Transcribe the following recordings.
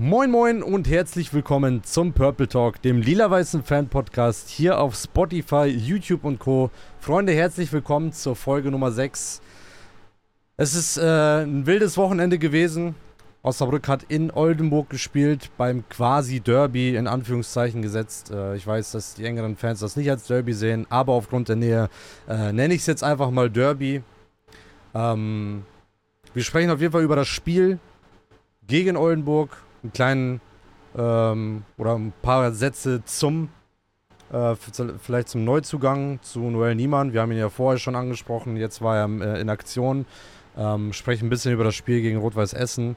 Moin Moin und herzlich willkommen zum Purple Talk, dem lila-weißen Fan-Podcast hier auf Spotify, YouTube und Co. Freunde, herzlich willkommen zur Folge Nummer 6. Es ist äh, ein wildes Wochenende gewesen. Osnabrück hat in Oldenburg gespielt, beim quasi Derby in Anführungszeichen gesetzt. Äh, ich weiß, dass die engeren Fans das nicht als Derby sehen, aber aufgrund der Nähe äh, nenne ich es jetzt einfach mal Derby. Ähm, wir sprechen auf jeden Fall über das Spiel gegen Oldenburg einen kleinen ähm, oder ein paar Sätze zum äh, vielleicht zum Neuzugang zu Noel Niemann. Wir haben ihn ja vorher schon angesprochen, jetzt war er äh, in Aktion. Ähm, sprechen ein bisschen über das Spiel gegen Rot-Weiß Essen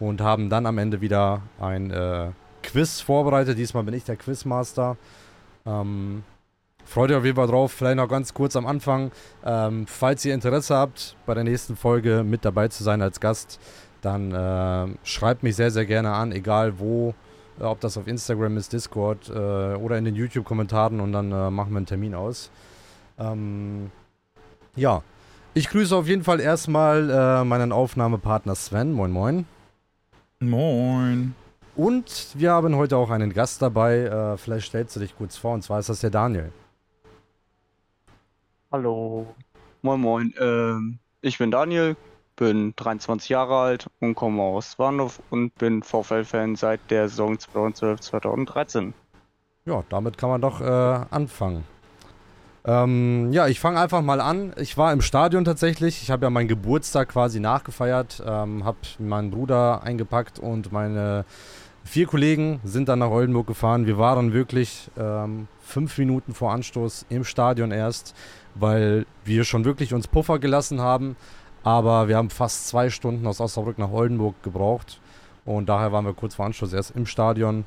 und haben dann am Ende wieder ein äh, Quiz vorbereitet. Diesmal bin ich der Quizmaster. Ähm, freut euch auf jeden Fall drauf. Vielleicht noch ganz kurz am Anfang. Ähm, falls ihr Interesse habt, bei der nächsten Folge mit dabei zu sein als Gast, dann äh, schreibt mich sehr, sehr gerne an, egal wo, äh, ob das auf Instagram ist, Discord äh, oder in den YouTube-Kommentaren und dann äh, machen wir einen Termin aus. Ähm, ja, ich grüße auf jeden Fall erstmal äh, meinen Aufnahmepartner Sven. Moin, moin. Moin. Und wir haben heute auch einen Gast dabei. Äh, vielleicht stellst du dich kurz vor, und zwar ist das der Daniel. Hallo. Moin, moin. Ähm, ich bin Daniel, bin 23 Jahre alt und komme aus Warndorf und bin VfL-Fan seit der Saison 2012-2013. Ja, damit kann man doch äh, anfangen. Ähm, ja, ich fange einfach mal an. Ich war im Stadion tatsächlich. Ich habe ja meinen Geburtstag quasi nachgefeiert, ähm, habe meinen Bruder eingepackt und meine vier Kollegen sind dann nach Oldenburg gefahren. Wir waren wirklich ähm, fünf Minuten vor Anstoß im Stadion erst, weil wir schon wirklich uns Puffer gelassen haben. Aber wir haben fast zwei Stunden aus Osnabrück nach Oldenburg gebraucht. Und daher waren wir kurz vor Anschluss erst im Stadion.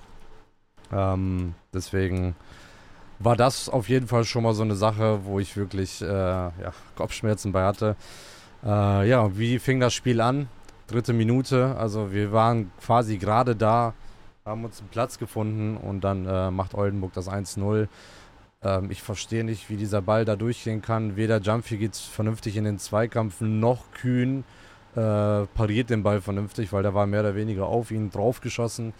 Ähm, deswegen war das auf jeden Fall schon mal so eine Sache, wo ich wirklich äh, ja, Kopfschmerzen bei hatte. Äh, ja, wie fing das Spiel an? Dritte Minute. Also wir waren quasi gerade da, haben uns einen Platz gefunden und dann äh, macht Oldenburg das 1-0. Ähm, ich verstehe nicht, wie dieser Ball da durchgehen kann. Weder Jumpy geht vernünftig in den Zweikampf, noch Kühn äh, pariert den Ball vernünftig, weil der war mehr oder weniger auf ihn draufgeschossen.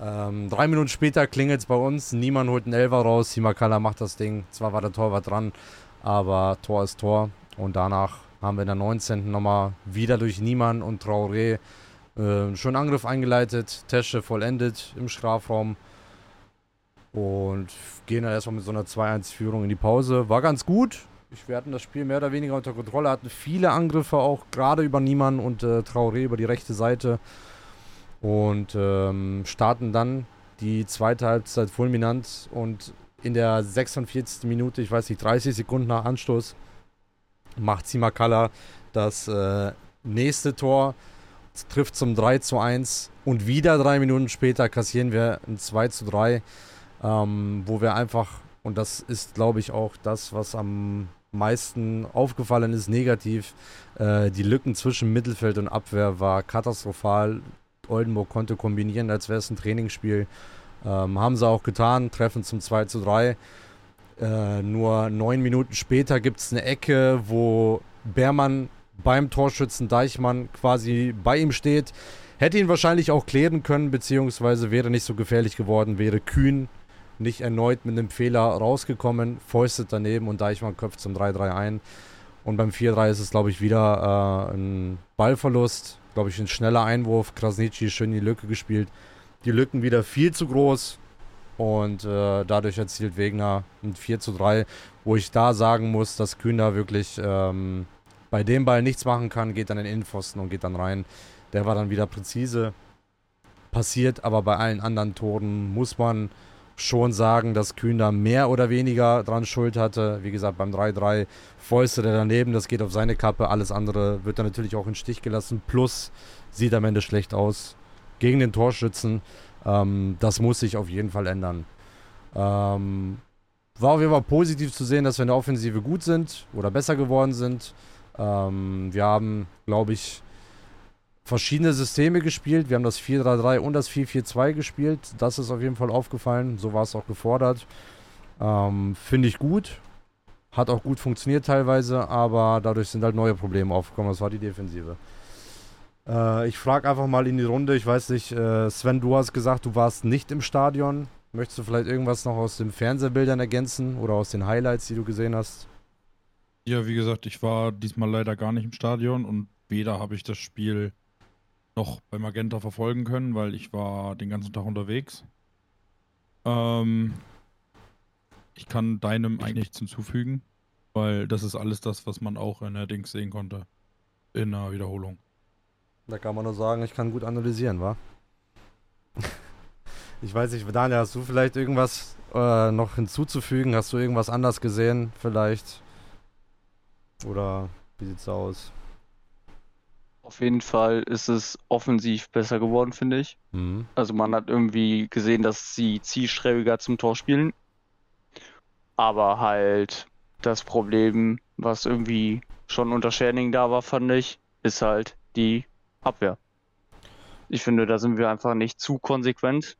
Ähm, drei Minuten später klingelt es bei uns. Niemand holt einen Elfer raus. Simakala macht das Ding. Zwar war der Torwart dran, aber Tor ist Tor. Und danach haben wir in der 19. nochmal wieder durch Niemann und Traoré äh, schon Angriff eingeleitet. Tesche vollendet im Strafraum. Und gehen dann erstmal mit so einer 2-1-Führung in die Pause. War ganz gut. Wir hatten das Spiel mehr oder weniger unter Kontrolle, hatten viele Angriffe auch gerade über Niemann und äh, Traoré über die rechte Seite. Und ähm, starten dann die zweite Halbzeit fulminant und in der 46. Minute, ich weiß nicht, 30 Sekunden nach Anstoß, macht Simakala das äh, nächste Tor, trifft zum 3 zu 1 und wieder drei Minuten später kassieren wir ein 2 zu 3 ähm, wo wir einfach, und das ist, glaube ich, auch das, was am meisten aufgefallen ist, negativ, äh, die Lücken zwischen Mittelfeld und Abwehr war katastrophal. Oldenburg konnte kombinieren, als wäre es ein Trainingsspiel. Ähm, haben sie auch getan, treffen zum 2 zu 3. Äh, nur neun Minuten später gibt es eine Ecke, wo Beermann beim Torschützen Deichmann quasi bei ihm steht. Hätte ihn wahrscheinlich auch klären können, beziehungsweise wäre nicht so gefährlich geworden, wäre kühn nicht erneut mit einem Fehler rausgekommen, fäustet daneben und Deichmann köpft zum 3-3 ein. Und beim 4-3 ist es, glaube ich, wieder äh, ein Ballverlust, glaube ich, ein schneller Einwurf. Krasnitschi schön die Lücke gespielt. Die Lücken wieder viel zu groß und äh, dadurch erzielt Wegner ein 4 3, wo ich da sagen muss, dass Kühn da wirklich ähm, bei dem Ball nichts machen kann, geht dann in den Innenpfosten und geht dann rein. Der war dann wieder präzise. Passiert aber bei allen anderen Toren muss man schon sagen, dass Kühn da mehr oder weniger dran Schuld hatte. Wie gesagt, beim 3-3 Fäuste der daneben, das geht auf seine Kappe. Alles andere wird dann natürlich auch in Stich gelassen. Plus sieht am Ende schlecht aus gegen den Torschützen. Ähm, das muss sich auf jeden Fall ändern. Ähm, war auf jeden Fall positiv zu sehen, dass wir in der Offensive gut sind oder besser geworden sind. Ähm, wir haben, glaube ich, verschiedene Systeme gespielt. Wir haben das 4-3-3 und das 4-4-2 gespielt. Das ist auf jeden Fall aufgefallen. So war es auch gefordert. Ähm, Finde ich gut. Hat auch gut funktioniert teilweise, aber dadurch sind halt neue Probleme aufgekommen. Das war die Defensive. Äh, ich frage einfach mal in die Runde. Ich weiß nicht, äh, Sven, du hast gesagt, du warst nicht im Stadion. Möchtest du vielleicht irgendwas noch aus den Fernsehbildern ergänzen oder aus den Highlights, die du gesehen hast? Ja, wie gesagt, ich war diesmal leider gar nicht im Stadion und weder habe ich das Spiel noch bei Magenta verfolgen können, weil ich war den ganzen Tag unterwegs. Ähm, ich kann deinem eigentlich nichts hinzufügen, weil das ist alles das, was man auch in der Dings sehen konnte. In der Wiederholung. Da kann man nur sagen, ich kann gut analysieren, wa? ich weiß nicht, Daniel, hast du vielleicht irgendwas äh, noch hinzuzufügen? Hast du irgendwas anders gesehen, vielleicht? Oder wie sieht's aus? Auf jeden Fall ist es offensiv besser geworden, finde ich. Mhm. Also man hat irgendwie gesehen, dass sie zielstrebiger zum Tor spielen. Aber halt das Problem, was irgendwie schon unter Scherning da war, fand ich, ist halt die Abwehr. Ich finde, da sind wir einfach nicht zu konsequent.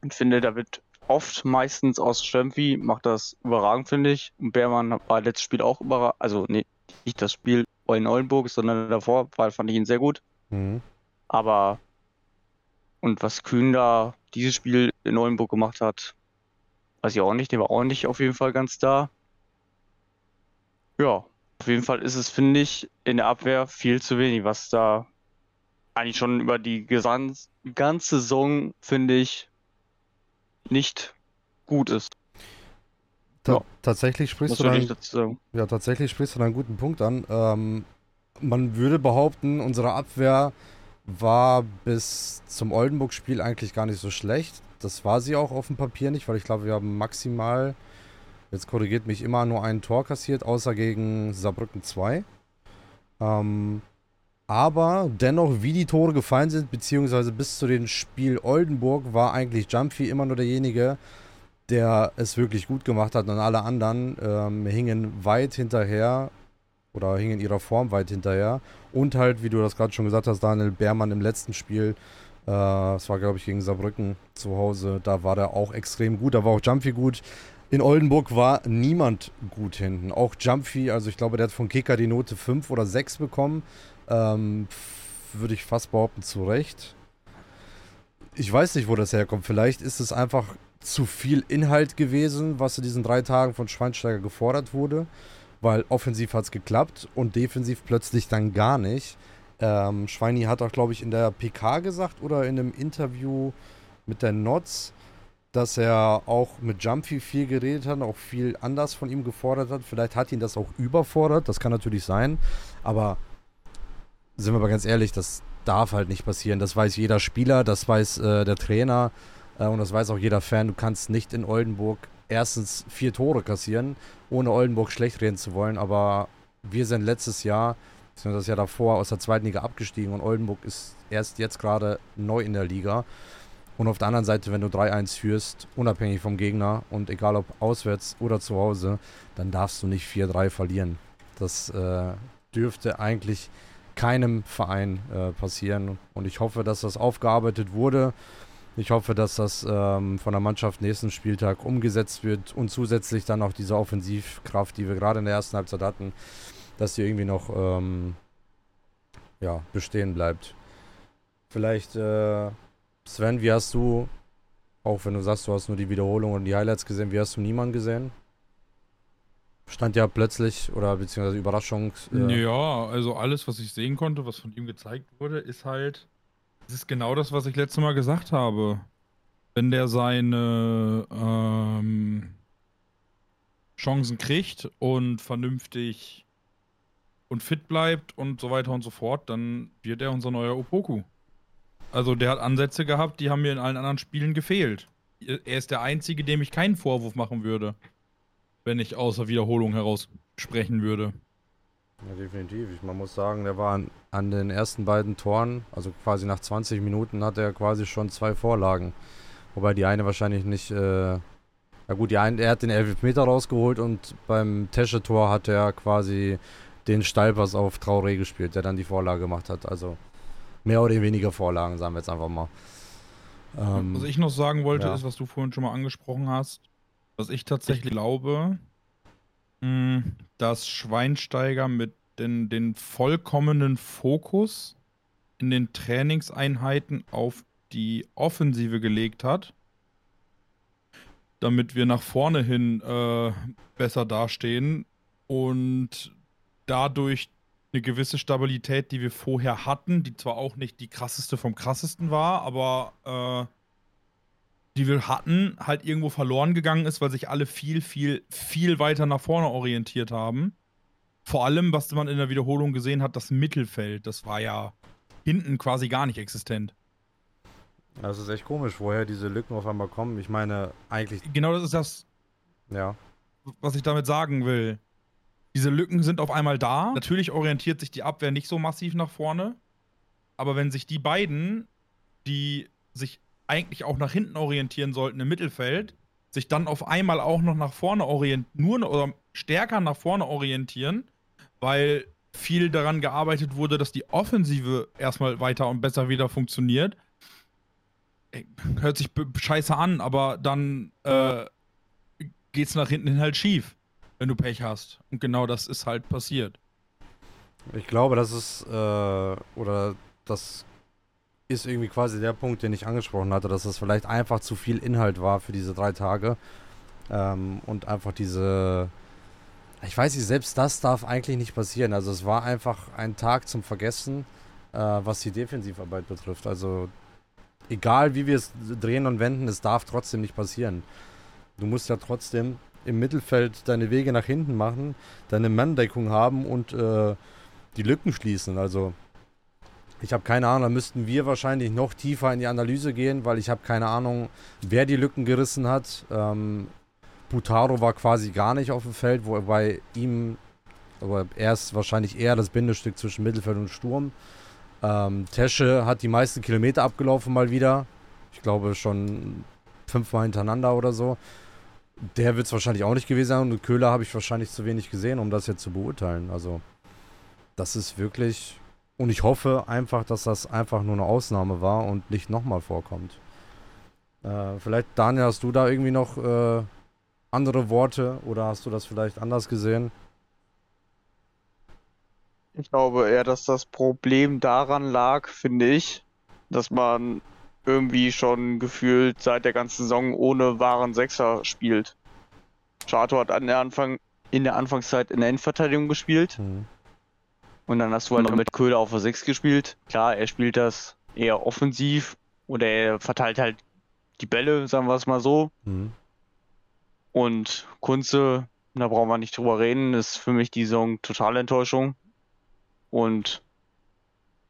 Und finde, da wird oft meistens aus Stempfi, macht das überragend, finde ich. Und Beermann war letztes Spiel auch überragend. Also, nee, nicht das Spiel in Oldenburg, sondern davor, weil fand ich ihn sehr gut. Mhm. Aber und was Kühn da dieses Spiel in Oldenburg gemacht hat, weiß ich auch nicht. Der war auch nicht auf jeden Fall ganz da. Ja, auf jeden Fall ist es, finde ich, in der Abwehr viel zu wenig, was da eigentlich schon über die gesan- ganze Saison, finde ich, nicht gut ist. Ta Ja. Tatsächlich sprichst du sagen. Ja, tatsächlich sprichst du da einen guten Punkt an. Ähm, man würde behaupten, unsere Abwehr war bis zum Oldenburg-Spiel eigentlich gar nicht so schlecht. Das war sie auch auf dem Papier nicht, weil ich glaube, wir haben maximal, jetzt korrigiert mich immer, nur ein Tor kassiert, außer gegen Saarbrücken 2. Ähm, aber dennoch, wie die Tore gefallen sind, beziehungsweise bis zu dem Spiel Oldenburg, war eigentlich Jumpy immer nur derjenige, der es wirklich gut gemacht hat und alle anderen ähm, hingen weit hinterher oder hingen ihrer Form weit hinterher. Und halt, wie du das gerade schon gesagt hast, Daniel Beermann im letzten Spiel, äh, das war glaube ich gegen Saarbrücken zu Hause, da war der auch extrem gut, da war auch Jumpy gut. In Oldenburg war niemand gut hinten. Auch Jumpy, also ich glaube, der hat von Kicker die Note 5 oder 6 bekommen. Ähm, Würde ich fast behaupten, zu Recht. Ich weiß nicht, wo das herkommt. Vielleicht ist es einfach zu viel Inhalt gewesen, was in diesen drei Tagen von Schweinsteiger gefordert wurde, weil offensiv hat es geklappt und defensiv plötzlich dann gar nicht. Ähm, Schweini hat auch, glaube ich, in der PK gesagt oder in einem Interview mit der Notz, dass er auch mit Jumpy viel geredet hat, auch viel anders von ihm gefordert hat. Vielleicht hat ihn das auch überfordert, das kann natürlich sein, aber sind wir mal ganz ehrlich, das darf halt nicht passieren. Das weiß jeder Spieler, das weiß äh, der Trainer. Äh, und das weiß auch jeder Fan, du kannst nicht in Oldenburg erstens vier Tore kassieren, ohne Oldenburg schlecht reden zu wollen. Aber wir sind letztes Jahr, beziehungsweise das Jahr davor, aus der zweiten Liga abgestiegen und Oldenburg ist erst jetzt gerade neu in der Liga. Und auf der anderen Seite, wenn du 3-1 führst, unabhängig vom Gegner und egal ob auswärts oder zu Hause, dann darfst du nicht 4-3 verlieren. Das äh, dürfte eigentlich keinem Verein äh, passieren. Und ich hoffe, dass das aufgearbeitet wurde. Ich hoffe, dass das ähm, von der Mannschaft nächsten Spieltag umgesetzt wird und zusätzlich dann auch diese Offensivkraft, die wir gerade in der ersten Halbzeit hatten, dass die irgendwie noch ähm, ja, bestehen bleibt. Vielleicht, äh, Sven, wie hast du, auch wenn du sagst, du hast nur die Wiederholung und die Highlights gesehen, wie hast du niemanden gesehen? Stand ja plötzlich oder beziehungsweise Überraschung. Äh, Ja, also alles, was ich sehen konnte, was von ihm gezeigt wurde, ist halt, es ist genau das, was ich letztes Mal gesagt habe. Wenn der seine ähm, Chancen kriegt und vernünftig und fit bleibt und so weiter und so fort, dann wird er unser neuer Opoku. Also der hat Ansätze gehabt, die haben mir in allen anderen Spielen gefehlt. Er ist der Einzige, dem ich keinen Vorwurf machen würde, wenn ich außer Wiederholung heraus sprechen würde. Ja, definitiv. Ich, man muss sagen, der war an, an den ersten beiden Toren, also quasi nach 20 Minuten, hat er quasi schon zwei Vorlagen. Wobei die eine wahrscheinlich nicht. Äh, na gut, die eine, er hat den Elfmeter rausgeholt und beim Tesche-Tor hat er quasi den Steilpass auf Traoré gespielt, der dann die Vorlage gemacht hat. Also mehr oder weniger Vorlagen, sagen wir jetzt einfach mal. Ähm, Was ich noch sagen wollte, ja. ist, was du vorhin schon mal angesprochen hast, dass ich tatsächlich glaube, dass Schweinsteiger mit den, den vollkommenen Fokus in den Trainingseinheiten auf die Offensive gelegt hat, damit wir nach vorne hin äh, besser dastehen und dadurch eine gewisse Stabilität, die wir vorher hatten, die zwar auch nicht die krasseste vom krassesten war, aber äh, die wir hatten, halt irgendwo verloren gegangen ist, weil sich alle viel, viel, viel weiter nach vorne orientiert haben. Vor allem, was man in der Wiederholung gesehen hat, das Mittelfeld, das war ja hinten quasi gar nicht existent. Das ist echt komisch, woher diese Lücken auf einmal kommen. Ich meine, eigentlich. Genau das ist das, ja. was ich damit sagen will. Diese Lücken sind auf einmal da. Natürlich orientiert sich die Abwehr nicht so massiv nach vorne. Aber wenn sich die beiden, die sich eigentlich auch nach hinten orientieren sollten im Mittelfeld, sich dann auf einmal auch noch nach vorne orientieren, nur oder stärker nach vorne orientieren, weil viel daran gearbeitet wurde, dass die Offensive erstmal weiter und besser wieder funktioniert. Hört sich scheiße an, aber dann äh, geht's nach hinten hin halt schief, wenn du Pech hast. Und genau das ist halt passiert. Ich glaube, das ist, äh, oder das ist irgendwie quasi der Punkt, den ich angesprochen hatte, dass es vielleicht einfach zu viel Inhalt war für diese drei Tage. Ähm, und einfach diese. Ich weiß nicht, selbst das darf eigentlich nicht passieren. Also es war einfach ein Tag zum Vergessen, äh, was die Defensivarbeit betrifft. Also egal wie wir es drehen und wenden, es darf trotzdem nicht passieren. Du musst ja trotzdem im Mittelfeld deine Wege nach hinten machen, deine Manndeckung haben und äh, die Lücken schließen. Also ich habe keine Ahnung, da müssten wir wahrscheinlich noch tiefer in die Analyse gehen, weil ich habe keine Ahnung, wer die Lücken gerissen hat. Ähm, Butaro war quasi gar nicht auf dem Feld, wobei ihm, aber er ist wahrscheinlich eher das Bindestück zwischen Mittelfeld und Sturm. Ähm, Tesche hat die meisten Kilometer abgelaufen mal wieder. Ich glaube schon fünfmal hintereinander oder so. Der wird es wahrscheinlich auch nicht gewesen sein und Köhler habe ich wahrscheinlich zu wenig gesehen, um das jetzt zu beurteilen. Also, das ist wirklich und ich hoffe einfach, dass das einfach nur eine Ausnahme war und nicht nochmal vorkommt. Äh, vielleicht, Daniel, hast du da irgendwie noch äh, andere Worte oder hast du das vielleicht anders gesehen? Ich glaube eher, dass das Problem daran lag, finde ich, dass man irgendwie schon gefühlt seit der ganzen Saison ohne wahren Sechser spielt. Chato hat an der Anfang, in der Anfangszeit in der Endverteidigung gespielt. Mhm. Und dann hast du halt mit Köhler auf der 6 gespielt. Klar, er spielt das eher offensiv oder er verteilt halt die Bälle, sagen wir es mal so. Mhm. Und Kunze, da brauchen wir nicht drüber reden, ist für mich die Saison totale Enttäuschung. Und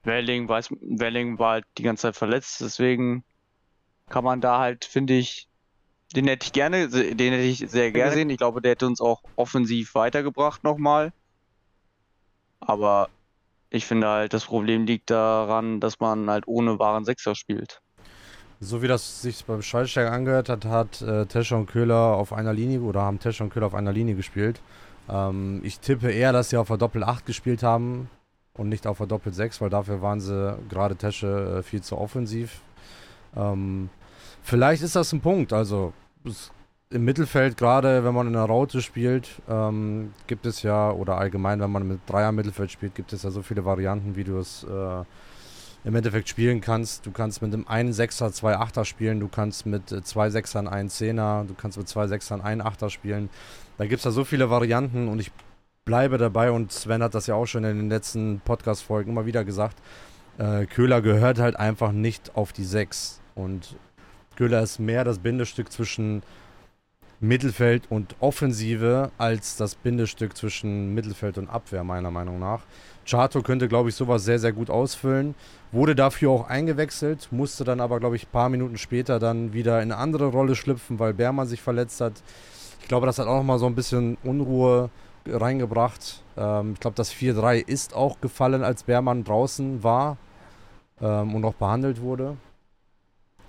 Welling, weiß, Welling war halt die ganze Zeit verletzt, deswegen kann man da halt, finde ich, den hätte ich gerne, den hätte ich sehr gerne gesehen. Ich glaube, der hätte uns auch offensiv weitergebracht nochmal. Aber ich finde halt, das Problem liegt daran, dass man halt ohne wahren Sechser spielt. So wie das sich beim Schallsteiger angehört hat, hat äh, Tescher und Köhler auf einer Linie oder haben Tescher und Köhler auf einer Linie gespielt. Ähm, ich tippe eher, dass sie auf der Doppel 8 gespielt haben und nicht auf der Doppel 6, weil dafür waren sie gerade Tesche äh, viel zu offensiv. Ähm, vielleicht ist das ein Punkt. Also es im Mittelfeld, gerade wenn man in der Raute spielt, ähm, gibt es ja, oder allgemein, wenn man mit Dreier Mittelfeld spielt, gibt es ja so viele Varianten, wie du es äh, im Endeffekt spielen kannst. Du kannst mit einem einen Sechser zwei Achter spielen, du kannst mit äh, zwei Sechsern einen Zehner, du kannst mit zwei Sechsern einen Achter spielen. Da gibt es ja so viele Varianten und ich bleibe dabei und Sven hat das ja auch schon in den letzten Podcast-Folgen immer wieder gesagt. Äh, Köhler gehört halt einfach nicht auf die Sechs und Köhler ist mehr das Bindestück zwischen Mittelfeld und Offensive als das Bindestück zwischen Mittelfeld und Abwehr, meiner Meinung nach. Chato könnte, glaube ich, sowas sehr, sehr gut ausfüllen. Wurde dafür auch eingewechselt, musste dann aber, glaube ich, ein paar Minuten später dann wieder in eine andere Rolle schlüpfen, weil Beermann sich verletzt hat. Ich glaube, das hat auch nochmal so ein bisschen Unruhe reingebracht. Ähm, ich glaube, das 4-3 ist auch gefallen, als Beermann draußen war ähm, und auch behandelt wurde.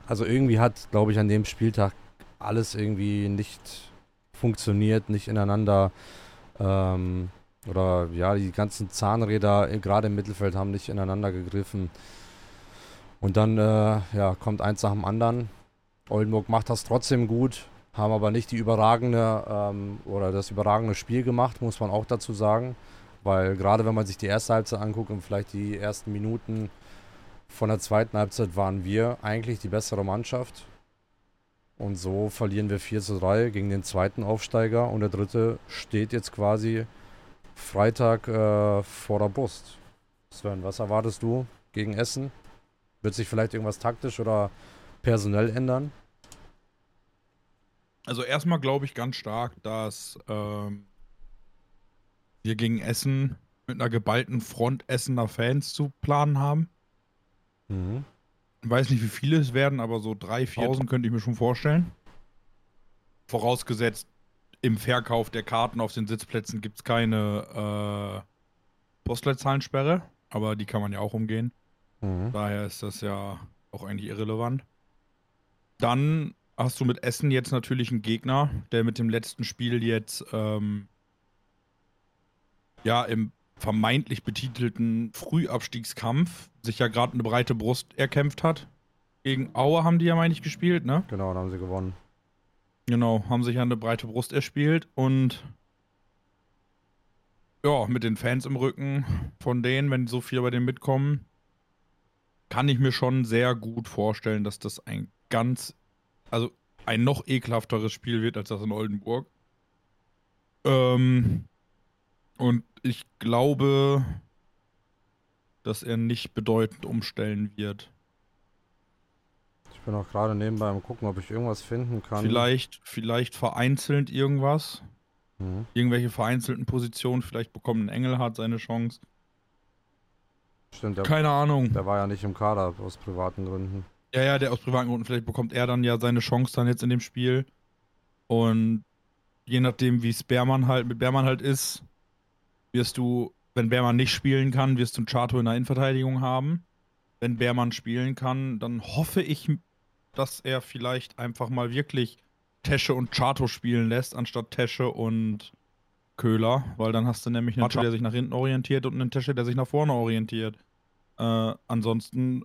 Also irgendwie hat, glaube ich, an dem Spieltag alles irgendwie nicht funktioniert, nicht ineinander. Ähm, oder ja, die ganzen Zahnräder gerade im Mittelfeld haben nicht ineinander gegriffen. Und dann äh, ja, kommt eins nach dem anderen. Oldenburg macht das trotzdem gut, haben aber nicht die überragende ähm, oder das überragende Spiel gemacht, muss man auch dazu sagen. Weil gerade wenn man sich die erste Halbzeit anguckt und vielleicht die ersten Minuten von der zweiten Halbzeit waren wir eigentlich die bessere Mannschaft. Und so verlieren wir 4 zu 3 gegen den zweiten Aufsteiger und der dritte steht jetzt quasi Freitag äh, vor der Brust. Sven, was erwartest du gegen Essen? Wird sich vielleicht irgendwas taktisch oder personell ändern? Also erstmal glaube ich ganz stark, dass ähm, wir gegen Essen mit einer geballten Front Essener Fans zu planen haben. Mhm. Ich weiß nicht, wie viele es werden, aber so 3.000, 4.000 könnte ich mir schon vorstellen. Vorausgesetzt, im Verkauf der Karten auf den Sitzplätzen gibt es keine äh, Postleitzahlensperre, aber die kann man ja auch umgehen. Mhm. Daher ist das ja auch eigentlich irrelevant. Dann hast du mit Essen jetzt natürlich einen Gegner, der mit dem letzten Spiel jetzt ähm, ja im vermeintlich betitelten Frühabstiegskampf sich ja gerade eine breite Brust erkämpft hat. Gegen Aue haben die ja, meine ich, gespielt, ne? Genau, dann haben sie gewonnen. Genau, haben sich ja eine breite Brust erspielt und ja, mit den Fans im Rücken von denen, wenn so viele bei denen mitkommen, kann ich mir schon sehr gut vorstellen, dass das ein ganz, also ein noch ekelhafteres Spiel wird als das in Oldenburg. Ähm, und ich glaube, dass er nicht bedeutend umstellen wird. Ich bin auch gerade nebenbei am gucken, ob ich irgendwas finden kann. Vielleicht, vielleicht vereinzelt irgendwas. Mhm. Irgendwelche vereinzelten Positionen. Vielleicht bekommt ein Engelhardt seine Chance. Stimmt, der, Keine Ahnung. der war ja nicht im Kader aus privaten Gründen. Ja, ja, der aus privaten Gründen. Vielleicht bekommt er dann ja seine Chance dann jetzt in dem Spiel. Und je nachdem, wie es halt mit Beermann halt ist, wirst du, wenn Beermann nicht spielen kann, wirst du einen Chato in der Innenverteidigung haben. Wenn Beermann spielen kann, dann hoffe ich, dass er vielleicht einfach mal wirklich Tesche und Chato spielen lässt, anstatt Tesche und Köhler, weil dann hast du nämlich einen Chato, der sich nach hinten orientiert und einen Tesche, der sich nach vorne orientiert. Äh, ansonsten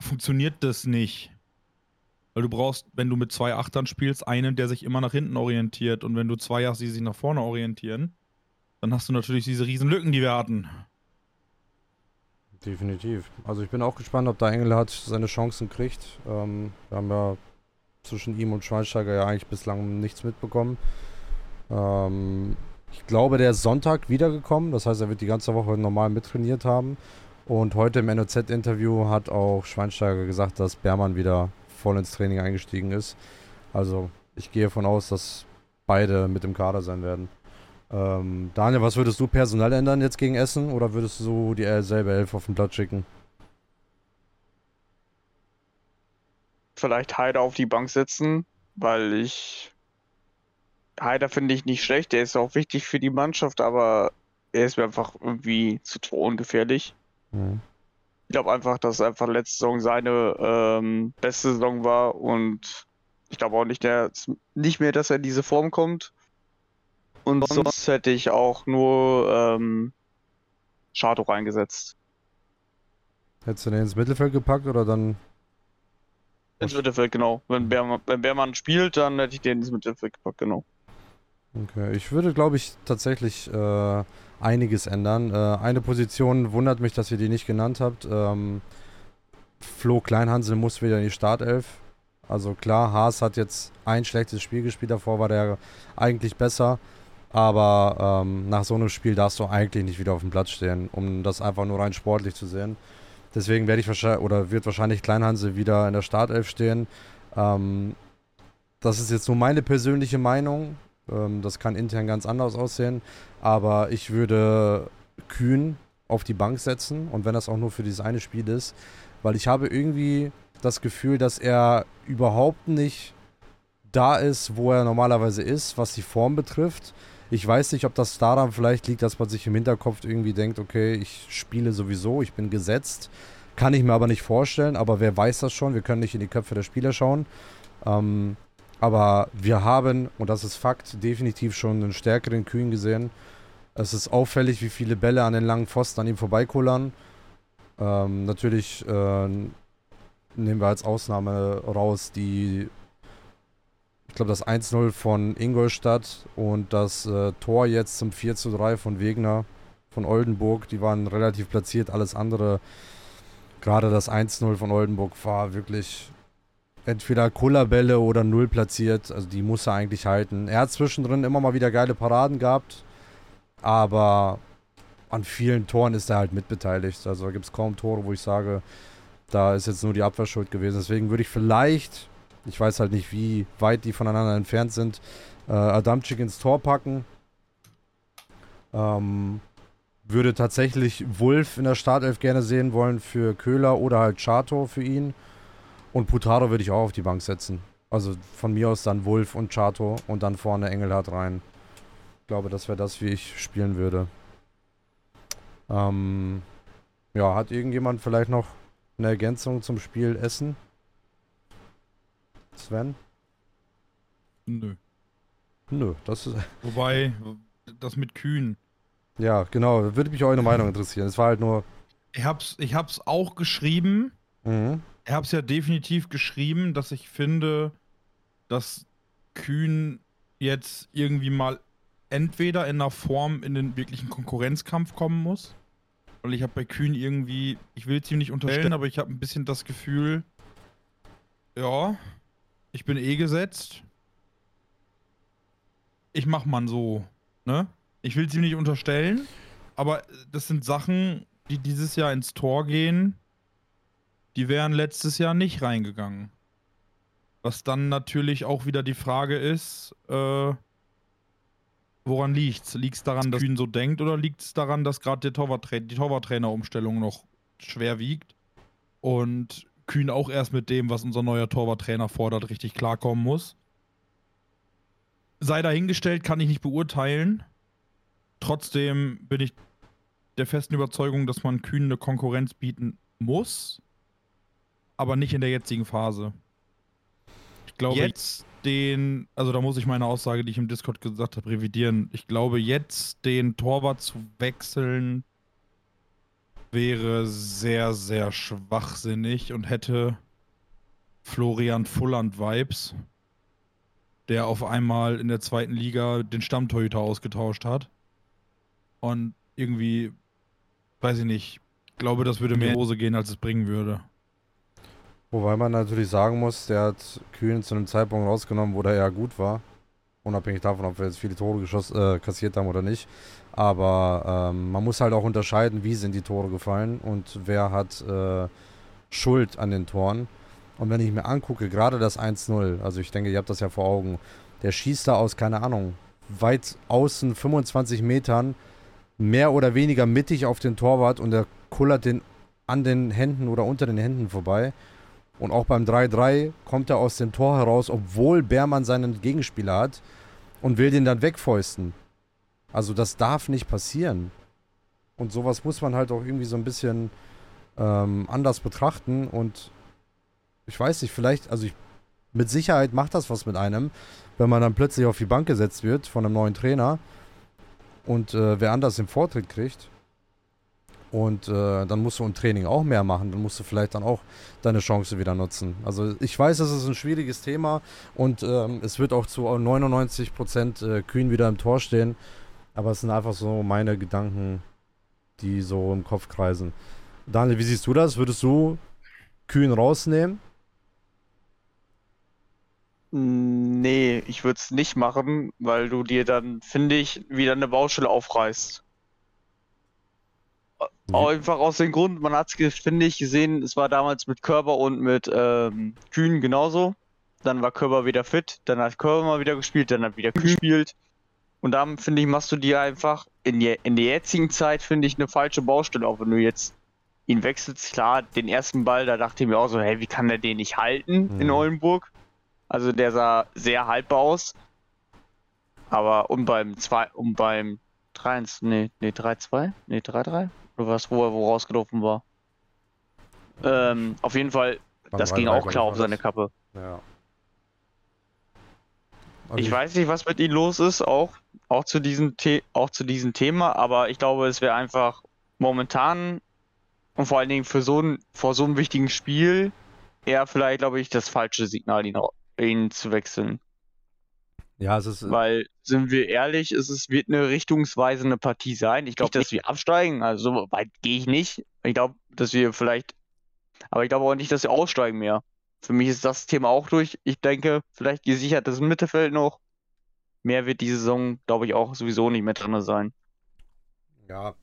funktioniert das nicht. Weil du brauchst, wenn du mit zwei Achtern spielst, einen, der sich immer nach hinten orientiert. Und wenn du zwei hast, die sich nach vorne orientieren, dann hast du natürlich diese riesen Lücken, die wir hatten. Definitiv. Also ich bin auch gespannt, ob da Engelhardt seine Chancen kriegt. Ähm, wir haben ja zwischen ihm und Schweinsteiger ja eigentlich bislang nichts mitbekommen. Ähm, ich glaube, der ist Sonntag wiedergekommen. Das heißt, er wird die ganze Woche normal mittrainiert haben. Und heute im NOZ-Interview hat auch Schweinsteiger gesagt, dass Bermann wieder voll ins Training eingestiegen ist. Also ich gehe davon aus, dass beide mit im Kader sein werden. Ähm, Daniel, was würdest du personell ändern jetzt gegen Essen oder würdest du die selbe Elf auf den Platz schicken? Vielleicht Heider auf die Bank setzen, weil ich. Heider finde ich nicht schlecht, der ist auch wichtig für die Mannschaft, aber er ist mir einfach irgendwie zu ungefährlich. Mhm. Ich glaube einfach, dass einfach letzte Saison seine ähm, beste Saison war und ich glaube auch nicht, der, nicht mehr, dass er in diese Form kommt. Und sonst hätte ich auch nur ähm, Shadow reingesetzt. Hättest du den ins Mittelfeld gepackt oder dann. Ins Mittelfeld, genau. Wenn Beermann, wenn Beermann spielt, dann hätte ich den ins Mittelfeld gepackt, genau. Okay, ich würde, glaube ich, tatsächlich äh, einiges ändern. Äh, eine Position wundert mich, dass ihr die nicht genannt habt. Ähm, Flo Kleinhansel muss wieder in die Startelf. Also klar, Haas hat jetzt ein schlechtes Spiel gespielt, davor war der eigentlich besser. Aber ähm, nach so einem Spiel darfst du eigentlich nicht wieder auf dem Platz stehen, um das einfach nur rein sportlich zu sehen. Deswegen werde ich wahrscheinlich oder wird wahrscheinlich Kleinhansel wieder in der Startelf stehen. Ähm, das ist jetzt nur meine persönliche Meinung. Ähm, das kann intern ganz anders aussehen. Aber ich würde Kühn auf die Bank setzen und wenn das auch nur für dieses eine Spiel ist, weil ich habe irgendwie das Gefühl, dass er überhaupt nicht da ist, wo er normalerweise ist, was die Form betrifft. Ich weiß nicht, ob das daran vielleicht liegt, dass man sich im Hinterkopf irgendwie denkt, okay, ich spiele sowieso, ich bin gesetzt. Kann ich mir aber nicht vorstellen, aber wer weiß das schon? Wir können nicht in die Köpfe der Spieler schauen. Ähm, aber wir haben, und das ist Fakt, definitiv schon einen stärkeren Kühn gesehen. Es ist auffällig, wie viele Bälle an den langen Pfosten an ihm vorbeikullern. Ähm, natürlich äh, nehmen wir als Ausnahme raus die ich glaube, das 1-0 von Ingolstadt und das äh, Tor jetzt zum 4-3 von Wegner von Oldenburg, die waren relativ platziert. Alles andere gerade das 1-0 von Oldenburg war wirklich entweder Kullerbälle oder Null platziert. Also die muss er eigentlich halten. Er hat zwischendrin immer mal wieder geile Paraden gehabt, aber an vielen Toren ist er halt mitbeteiligt. Also da gibt es kaum Tore, wo ich sage, da ist jetzt nur die Abwehr schuld gewesen. Deswegen würde ich vielleicht, ich weiß halt nicht, wie weit die voneinander entfernt sind, äh, Adamczyk ins Tor packen. Ähm, würde tatsächlich Wolf in der Startelf gerne sehen wollen für Köhler oder halt Chato für ihn. Und Putaro würde ich auch auf die Bank setzen. Also von mir aus dann Wolf und Chato und dann vorne Engelhardt rein. Ich glaube, das wäre das, wie ich spielen würde. Ähm, ja, hat irgendjemand vielleicht noch eine Ergänzung zum Spiel Essen? Sven? Nö. Nö, das ist. Wobei, das mit Kühen. Ja, genau. Würde mich eure Meinung interessieren. Es war halt nur. Ich hab's, ich hab's auch geschrieben. Mhm. Ich hab's ja definitiv geschrieben, dass ich finde, dass Kühn jetzt irgendwie mal entweder in einer Form in den wirklichen Konkurrenzkampf kommen muss. Weil ich habe bei Kühn irgendwie, ich will es ihm nicht unterstellen, aber ich habe ein bisschen das Gefühl, ja, ich bin eh gesetzt. Ich mach man so, ne? Ich will ihm nicht unterstellen, aber das sind Sachen, die dieses Jahr ins Tor gehen, die wären letztes Jahr nicht reingegangen. Was dann natürlich auch wieder die Frage ist, äh, woran liegt's? Liegt es daran, dass Kühn so denkt oder liegt es daran, dass gerade die Torwarttrainerumstellung noch schwer wiegt und Kühn auch erst mit dem, was unser neuer Torwarttrainer fordert, richtig klarkommen muss? Sei dahingestellt, kann ich nicht beurteilen. Trotzdem bin ich der festen Überzeugung, dass man Kühn eine Konkurrenz bieten muss, aber nicht in der jetzigen Phase. Ich glaube, jetzt den, also da muss ich meine Aussage, die ich im Discord gesagt habe, revidieren. Ich glaube, jetzt den Torwart zu wechseln wäre sehr, sehr schwachsinnig und hätte Florian Fulland-Vibes, der auf einmal in der zweiten Liga den Stammtorhüter ausgetauscht hat. Und irgendwie, weiß ich nicht, glaube, das würde mehr Hose gehen, als es bringen würde. Wobei man natürlich sagen muss, der hat Kühn zu einem Zeitpunkt rausgenommen, wo der eher gut war. Unabhängig davon, ob wir jetzt viele Tore geschoss, äh, kassiert haben oder nicht. Aber ähm, man muss halt auch unterscheiden, wie sind die Tore gefallen und wer hat äh, Schuld an den Toren. Und wenn ich mir angucke, gerade das 1-0, also ich denke, ihr habt das ja vor Augen, der schießt da aus, keine Ahnung, weit außen 25 Metern mehr oder weniger mittig auf den Torwart und er kullert den an den Händen oder unter den Händen vorbei. Und auch beim 3-3 kommt er aus dem Tor heraus, obwohl Beermann seinen Gegenspieler hat und will den dann wegfäusten. Also das darf nicht passieren. Und sowas muss man halt auch irgendwie so ein bisschen ähm, anders betrachten. Und ich weiß nicht, vielleicht, also ich, mit Sicherheit macht das was mit einem, wenn man dann plötzlich auf die Bank gesetzt wird von einem neuen Trainer und äh, wer anders den Vortritt kriegt. Und äh, dann musst du im Training auch mehr machen. Dann musst du vielleicht dann auch deine Chance wieder nutzen. Also ich weiß, es ist ein schwieriges Thema und ähm, es wird auch zu 99 Prozent äh, Kühn wieder im Tor stehen. Aber es sind einfach so meine Gedanken, die so im Kopf kreisen. Daniel, wie siehst du das? Würdest du Kühn rausnehmen? Nee, ich würde es nicht machen, weil du dir dann, finde ich, wieder eine Baustelle aufreißt. Nee. Einfach aus dem Grund, man hat es, finde ich, gesehen, es war damals mit Körber und mit ähm, Kühn genauso. Dann war Körber wieder fit, dann hat Körber mal wieder gespielt, dann hat wieder Kühn gespielt. Und dann, finde ich, machst du dir einfach in, je, in der jetzigen Zeit, finde ich, eine falsche Baustelle, auch wenn du jetzt ihn wechselst. Klar, den ersten Ball, da dachte ich mir auch so, hey, wie kann der den nicht halten in Mhm. Oldenburg? Also der sah sehr haltbar aus. Aber und beim 2 und beim 3-1, nee, nee, 3-2? Nee, 3-3? Oder was, wo er wo rausgelaufen war? Ähm, auf jeden Fall, Beim das 3-3, ging auch klar auf seine. Kappe. Ja. Ich weiß nicht, was mit ihm los ist, auch, auch, zu diesem The auch zu diesem Thema, aber ich glaube, es wäre einfach momentan und vor allen Dingen für so ein, vor so einem wichtigen Spiel eher vielleicht, glaube ich, das falsche Signal, ihn, ihn zu wechseln. Ja, es ist. Weil, sind wir ehrlich, es ist, wird eine richtungsweisende Partie sein. Ich glaube, dass wir absteigen, also so weit gehe ich nicht. Ich glaube, dass wir vielleicht Aber ich glaube auch nicht, dass sie aussteigen mehr. Für mich ist das Thema auch durch. Ich denke, vielleicht gesichert das Mittelfeld noch. Mehr wird die Saison, glaube ich, auch sowieso nicht mehr drin sein. Ja,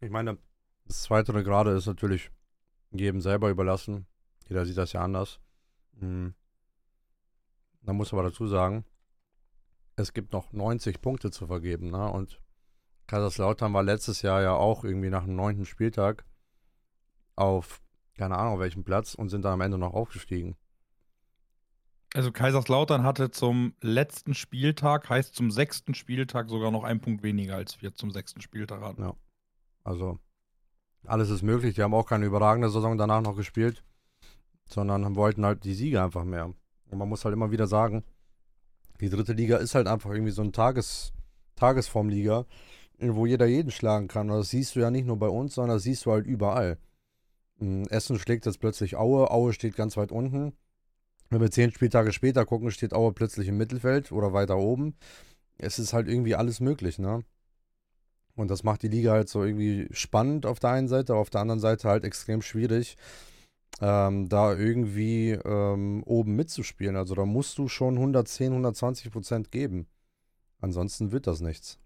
ich meine, das zweite gerade ist natürlich jedem selber überlassen. Jeder sieht das ja anders. Hm. Da muss aber dazu sagen, es gibt noch 90 Punkte zu vergeben, ne? Und Kaiserslautern war letztes Jahr ja auch irgendwie nach dem neunten Spieltag auf, keine Ahnung, welchem Platz und sind dann am Ende noch aufgestiegen. Also Kaiserslautern hatte zum letzten Spieltag, heißt zum sechsten Spieltag sogar noch einen Punkt weniger, als wir zum sechsten Spieltag hatten. Ja. Also alles ist möglich. Die haben auch keine überragende Saison danach noch gespielt, sondern wollten halt die Siege einfach mehr. Und man muss halt immer wieder sagen, die dritte Liga ist halt einfach irgendwie so ein Tages, Tagesformliga, wo jeder jeden schlagen kann. Und das siehst du ja nicht nur bei uns, sondern das siehst du halt überall. Hm, Essen schlägt jetzt plötzlich Aue, Aue steht ganz weit unten. Wenn wir zehn Spieltage später gucken, steht Aue plötzlich im Mittelfeld oder weiter oben. Es ist halt irgendwie alles möglich, ne? Und das macht die Liga halt so irgendwie spannend auf der einen Seite, auf der anderen Seite halt extrem schwierig, ähm, da irgendwie ähm, oben mitzuspielen. Also da musst du schon 110, 120 Prozent geben. Ansonsten wird das nichts.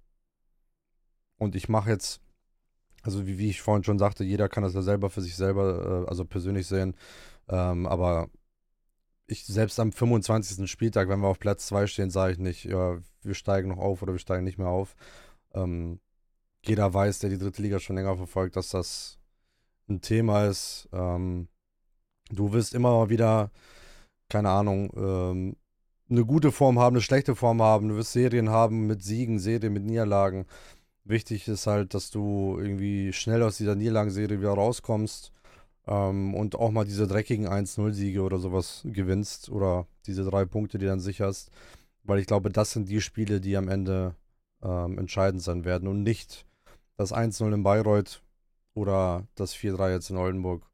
Und ich mache jetzt, also wie, wie, ich vorhin schon sagte, jeder kann das ja selber für sich selber, äh, also persönlich sehen. Ähm, aber ich selbst am 25. Spieltag, wenn wir auf Platz 2 stehen, sage ich nicht, ja, wir steigen noch auf oder wir steigen nicht mehr auf. Ähm, jeder weiß, der die dritte Liga schon länger verfolgt, dass das ein Thema ist. Ähm, du wirst immer wieder, keine Ahnung, ähm, eine gute Form haben, eine schlechte Form haben. Du wirst Serien haben mit Siegen, Serien mit Niederlagen. Wichtig ist halt, dass du irgendwie schnell aus dieser Niederlagenserie wieder rauskommst ähm, und auch mal diese dreckigen 1-0-Siege oder sowas gewinnst oder diese drei Punkte, die dann sicherst. Weil ich glaube, das sind die Spiele, die am Ende ähm, entscheidend sein werden und nicht das 1-0 in Bayreuth oder das 4-3 jetzt in Oldenburg.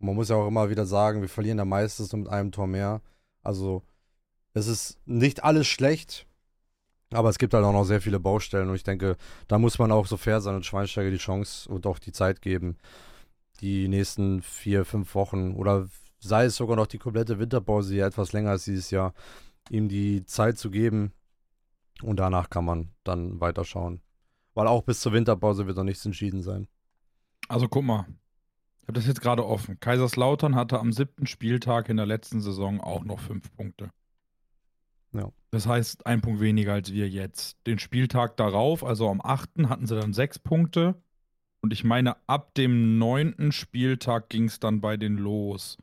Und man muss ja auch immer wieder sagen, wir verlieren ja meistens nur mit einem Tor mehr. Also es ist nicht alles schlecht, aber es gibt halt auch noch sehr viele Baustellen und ich denke, da muss man auch so fair sein und Schweinsteiger die Chance und auch die Zeit geben, die nächsten vier, fünf Wochen oder sei es sogar noch die komplette Winterpause, die etwas länger als dieses Jahr, ihm die Zeit zu geben und danach kann man dann weiterschauen. Weil auch bis zur Winterpause wird noch nichts entschieden sein. Also guck mal, ich habe das jetzt gerade offen. Kaiserslautern hatte am siebten Spieltag in der letzten Saison auch noch fünf Punkte. Ja. Das heißt, ein Punkt weniger als wir jetzt. Den Spieltag darauf, also am achten, hatten sie dann sechs Punkte. Und ich meine, ab dem neunten Spieltag ging es dann bei den los.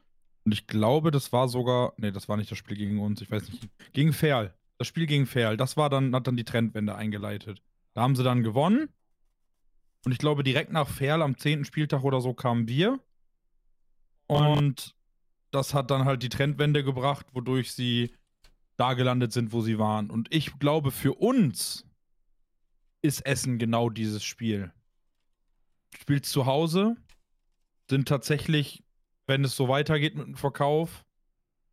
Und ich glaube, das war sogar, nee, das war nicht das Spiel gegen uns, ich weiß nicht, gegen Ferl. Das Spiel gegen Ferl, das war dann, hat dann die Trendwende eingeleitet. Da haben sie dann gewonnen. Und ich glaube, direkt nach Ferl am 10. Spieltag oder so kamen wir. Und das hat dann halt die Trendwende gebracht, wodurch sie da gelandet sind, wo sie waren. Und ich glaube, für uns ist Essen genau dieses Spiel. Du spielst zu Hause, sind tatsächlich, wenn es so weitergeht mit dem Verkauf,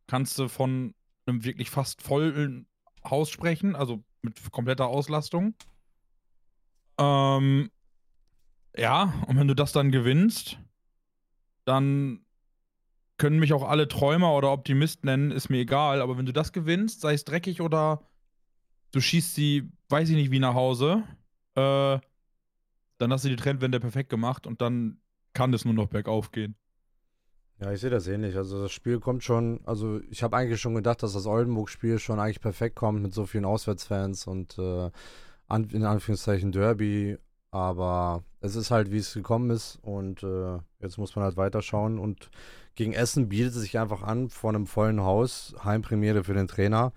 kannst du von einem wirklich fast vollen Haus sprechen, also mit kompletter Auslastung. Ähm, ja, und wenn du das dann gewinnst, dann können mich auch alle Träumer oder Optimist nennen, ist mir egal. Aber wenn du das gewinnst, sei es dreckig oder du schießt sie, weiß ich nicht wie nach Hause, äh, dann hast du die Trendwende perfekt gemacht und dann kann es nur noch bergauf gehen. Ja, ich sehe das ähnlich. Also das Spiel kommt schon, also ich habe eigentlich schon gedacht, dass das Oldenburg-Spiel schon eigentlich perfekt kommt mit so vielen Auswärtsfans und äh, an, in Anführungszeichen Derby, aber es ist halt, wie es gekommen ist und äh, jetzt muss man halt weiterschauen und gegen Essen bietet es sich einfach an, vor einem vollen Haus, Heimpremiere für den Trainer,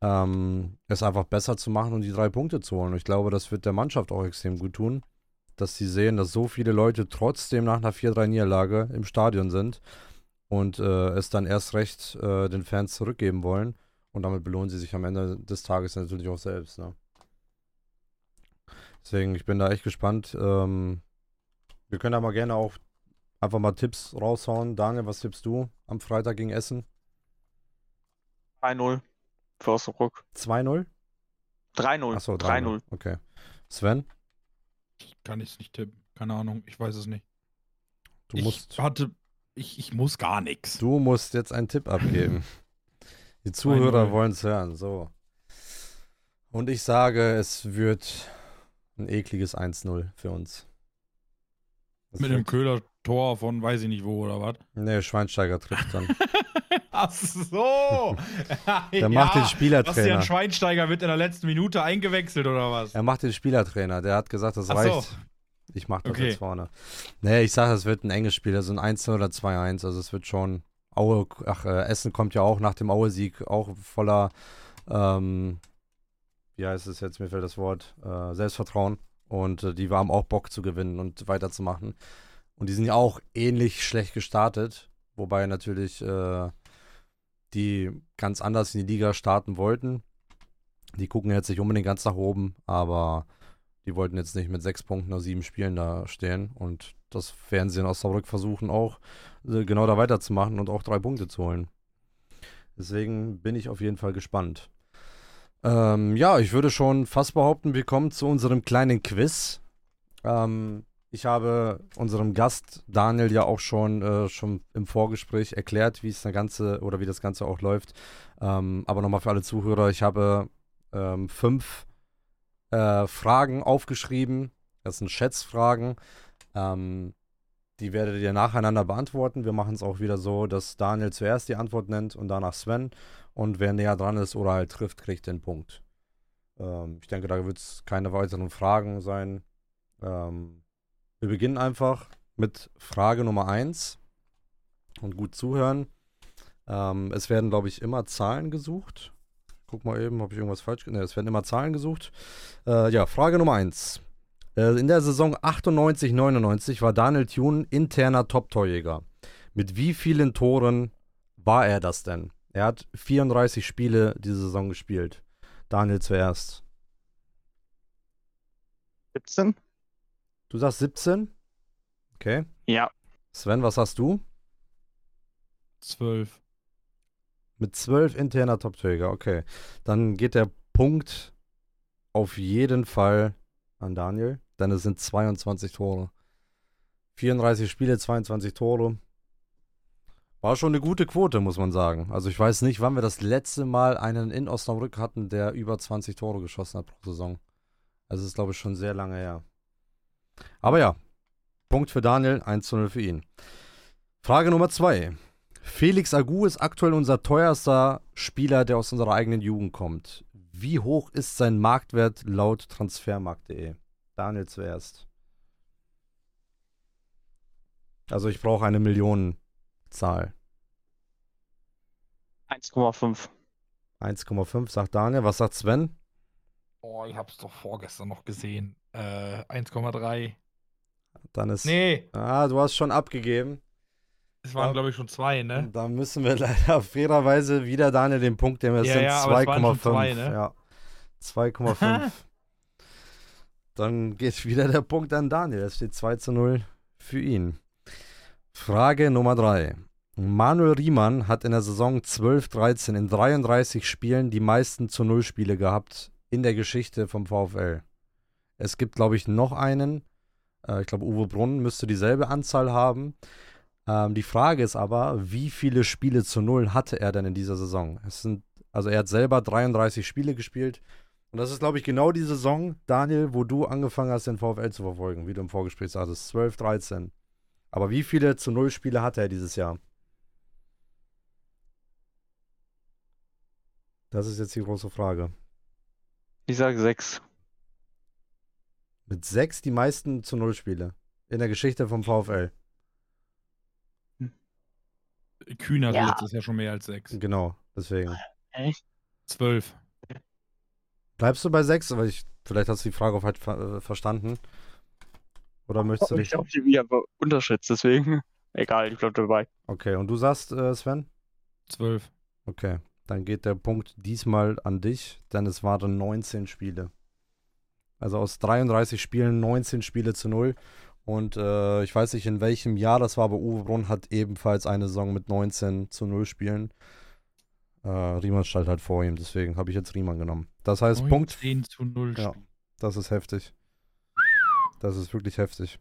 ähm, es einfach besser zu machen und die drei Punkte zu holen. Und ich glaube, das wird der Mannschaft auch extrem gut tun, dass sie sehen, dass so viele Leute trotzdem nach einer 4-3-Niederlage im Stadion sind und äh, es dann erst recht äh, den Fans zurückgeben wollen. Und damit belohnen sie sich am Ende des Tages natürlich auch selbst. Ne? Deswegen, ich bin da echt gespannt. Ähm, wir können da mal gerne auch einfach mal Tipps raushauen. Daniel, was tippst du am Freitag gegen Essen? 3-0 für Osnabrück. 2-0? 3-0. Achso, 3-0. Okay. Sven? Ich kann es nicht tippen. Keine Ahnung. Ich weiß es nicht. Du ich musst. hatte ich, ich muss gar nichts. Du musst jetzt einen Tipp abgeben. Die Zuhörer 2-0. wollen es hören. So. Und ich sage, es wird ein ekliges 1-0 für uns. Das Mit wird- einem Köhler-Tor von weiß ich nicht wo oder was. Nee, Schweinsteiger trifft dann. Ach so. Der macht den Spielertrainer. Bastian Schweinsteiger wird in der letzten Minute eingewechselt oder was? Er macht den Spielertrainer. Der hat gesagt, das Ach so. reicht. Ich mach das Okay. jetzt vorne. Nee, ich sage, es wird ein enges Spiel. Also ein 1 oder 2-1. Also es wird schon. Aue, ach, äh, Essen kommt ja auch nach dem Aue-Sieg auch voller, ähm, wie heißt es jetzt, mir fällt das Wort, äh, Selbstvertrauen. Und äh, die haben auch Bock zu gewinnen und weiterzumachen. Und die sind ja auch ähnlich schlecht gestartet. Wobei natürlich äh, die ganz anders in die Liga starten wollten. Die gucken jetzt nicht unbedingt ganz nach oben, aber die wollten jetzt nicht mit sechs Punkten aus sieben Spielen da stehen. Und das werden sie in Osnabrück versuchen, auch äh, genau da weiterzumachen und auch drei Punkte zu holen. Deswegen bin ich auf jeden Fall gespannt. Ähm, ja, ich würde schon fast behaupten, wir kommen zu unserem kleinen Quiz. Ähm, ich habe unserem Gast Daniel ja auch schon, äh, schon im Vorgespräch erklärt, wie es das Ganze oder wie das Ganze auch läuft. Ähm, aber nochmal für alle Zuhörer, ich habe ähm, fünf äh, Fragen aufgeschrieben. Das sind Schätzfragen. Ähm, die werdet ihr nacheinander beantworten. Wir machen es auch wieder so, dass Daniel zuerst die Antwort nennt und danach Sven. Und wer näher dran ist oder halt trifft, kriegt den Punkt. Ähm, ich denke, da wird es keine weiteren Fragen sein. Ähm, wir beginnen einfach mit Frage Nummer 1 und gut zuhören. Ähm, es werden, glaube ich, immer Zahlen gesucht. Guck mal eben, habe ich irgendwas falsch? Ne, es werden immer Zahlen gesucht. Äh, ja, Frage Nummer 1. Äh, in der Saison 98-99 war Daniel Thune interner Top-Torjäger. Mit wie vielen Toren war er das denn? Er hat 34 Spiele diese Saison gespielt. Daniel zuerst. 17? Du sagst 17? Okay. Ja. Sven, was hast du? 12. Mit 12 interner Top-Torjäger, okay. Dann geht der Punkt auf jeden Fall an Daniel, denn es sind 22 Tore. 34 Spiele, 22 Tore. War schon eine gute Quote, muss man sagen. Also ich weiß nicht, wann wir das letzte Mal einen in Osnabrück hatten, der über 20 Tore geschossen hat pro Saison. Also es ist, glaube ich, schon sehr lange her. Aber ja, Punkt für Daniel, 1 zu 0 für ihn. Frage Nummer 2. Felix Agu ist aktuell unser teuerster Spieler, der aus unserer eigenen Jugend kommt. Wie hoch ist sein Marktwert laut transfermarkt.de? Daniel zuerst. Also ich brauche eine Millionenzahl. 1,5. 1,5 sagt Daniel. Was sagt Sven? Oh, ich hab's doch vorgestern noch gesehen. Äh, 1,3. Dann ist. Nee, Ah, du hast schon abgegeben. es waren glaube ich schon zwei, ne? Da müssen wir leider fairerweise wieder Daniel den Punkt nehmen. Es Ja, sind ja, aber es waren schon 2,5. zwei, ne? Ja. 2,5. Dann geht wieder der Punkt an Daniel. Es steht 2 zu 0 für ihn. Frage Nummer 3. Manuel Riemann hat in der Saison 12-13 in 33 Spielen die meisten zu Null Spiele gehabt in der Geschichte vom VfL. Es gibt, glaube ich, noch einen. Äh, ich glaube, Uwe Brunn müsste dieselbe Anzahl haben. Ähm, die Frage ist aber, wie viele Spiele zu Null hatte er denn in dieser Saison? Es sind, also er hat selber 33 Spiele gespielt. Und das ist, glaube ich, genau die Saison, Daniel, wo du angefangen hast, den VfL zu verfolgen, wie du im Vorgespräch sagtest. 12, 13. Aber wie viele zu Null Spiele hatte er dieses Jahr? Das ist jetzt die große Frage. Ich sage 6. Mit sechs die meisten zu Null Spiele in der Geschichte vom VfL. Kühn hatte Ja. letztes Jahr schon mehr als sechs. Genau, deswegen. Echt? Zwölf. Bleibst du bei sechs? Aber ich, vielleicht hast du die Frage auch halt ver verstanden. Oder möchtest du Ich dich. glaube, die wieder unterschätzt, deswegen. Egal, ich bleib dabei. Okay, und du sagst, äh, Sven? Zwölf. Okay, dann geht der Punkt diesmal an dich, denn es waren 19 Spiele. Also aus 33 Spielen 19 Spiele zu null. Und äh, ich weiß nicht, in welchem Jahr das war, aber Uwe Brunn hat ebenfalls eine Saison mit 19 zu 0 Spielen. Äh, Riemann stand halt vor ihm, deswegen habe ich jetzt Riemann genommen. Das heißt, Punkt 10 zu 0 Ja. Das ist heftig. Das ist wirklich heftig.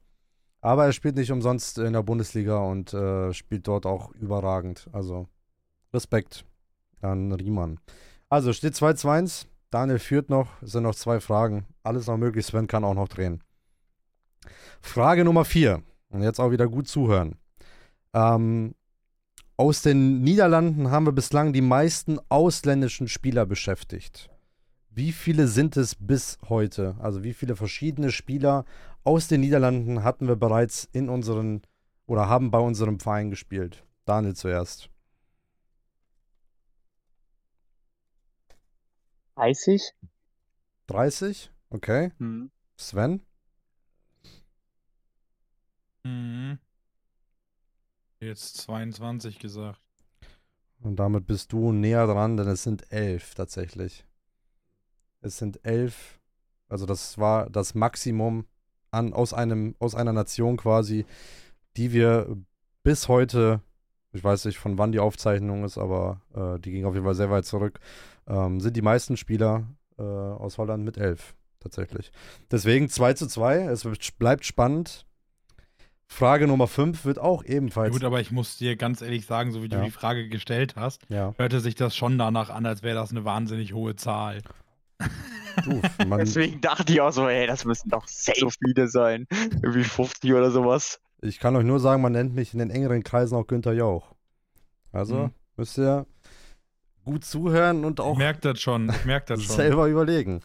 Aber er spielt nicht umsonst in der Bundesliga und äh, spielt dort auch überragend. Also Respekt an Riemann. Also steht 2 zu 1. Daniel führt noch. Sind noch zwei Fragen. Alles noch möglich. Sven kann auch noch drehen. Frage Nummer 4. Und jetzt auch wieder gut zuhören. Ähm, aus den Niederlanden haben wir bislang die meisten ausländischen Spieler beschäftigt. Wie viele sind es bis heute? Also wie viele verschiedene Spieler aus den Niederlanden hatten wir bereits in unseren oder haben bei unserem Verein gespielt? Daniel zuerst. 30? 30? Okay. Hm. Sven? Mhm. Jetzt 22 gesagt. Und damit bist du näher dran, denn es sind elf tatsächlich. Es sind elf. Also das war das Maximum an, aus, einem, aus einer Nation quasi, die wir bis heute, ich weiß nicht, von wann die Aufzeichnung ist, aber äh, die ging auf jeden Fall sehr weit zurück, ähm, sind die meisten Spieler äh, aus Holland mit elf tatsächlich. Deswegen 2 zu 2. Es bleibt spannend. Frage Nummer 5 wird auch ebenfalls. Gut, aber ich muss dir ganz ehrlich sagen, so wie Ja. du die Frage gestellt hast, ja, hörte sich das schon danach an, als wäre das eine wahnsinnig hohe Zahl. du, man, Deswegen dachte ich auch so, ey, das müssen doch so viele sein. Irgendwie 50 oder sowas. ich kann euch nur sagen, man nennt mich in den engeren Kreisen auch Günther Jauch. Also Mhm. müsst ihr gut zuhören und Ich auch merke das schon, ich merke das schon. selber überlegen.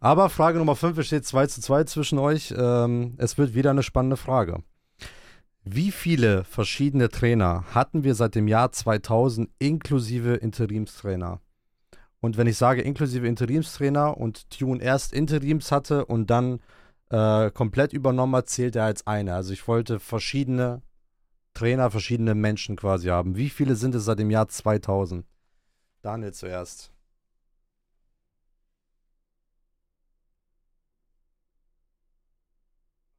Aber Frage Nummer 5, es steht 2 zu 2 zwischen euch. Ähm, es wird wieder eine spannende Frage. Wie viele verschiedene Trainer hatten wir seit dem Jahr 2000 inklusive Interimstrainer? Und wenn ich sage inklusive Interimstrainer und Tune erst Interims hatte und dann äh, komplett übernommen hat, zählt er als eine. Also ich wollte verschiedene Trainer, verschiedene Menschen quasi haben. Wie viele sind es seit dem Jahr 2000? Daniel zuerst.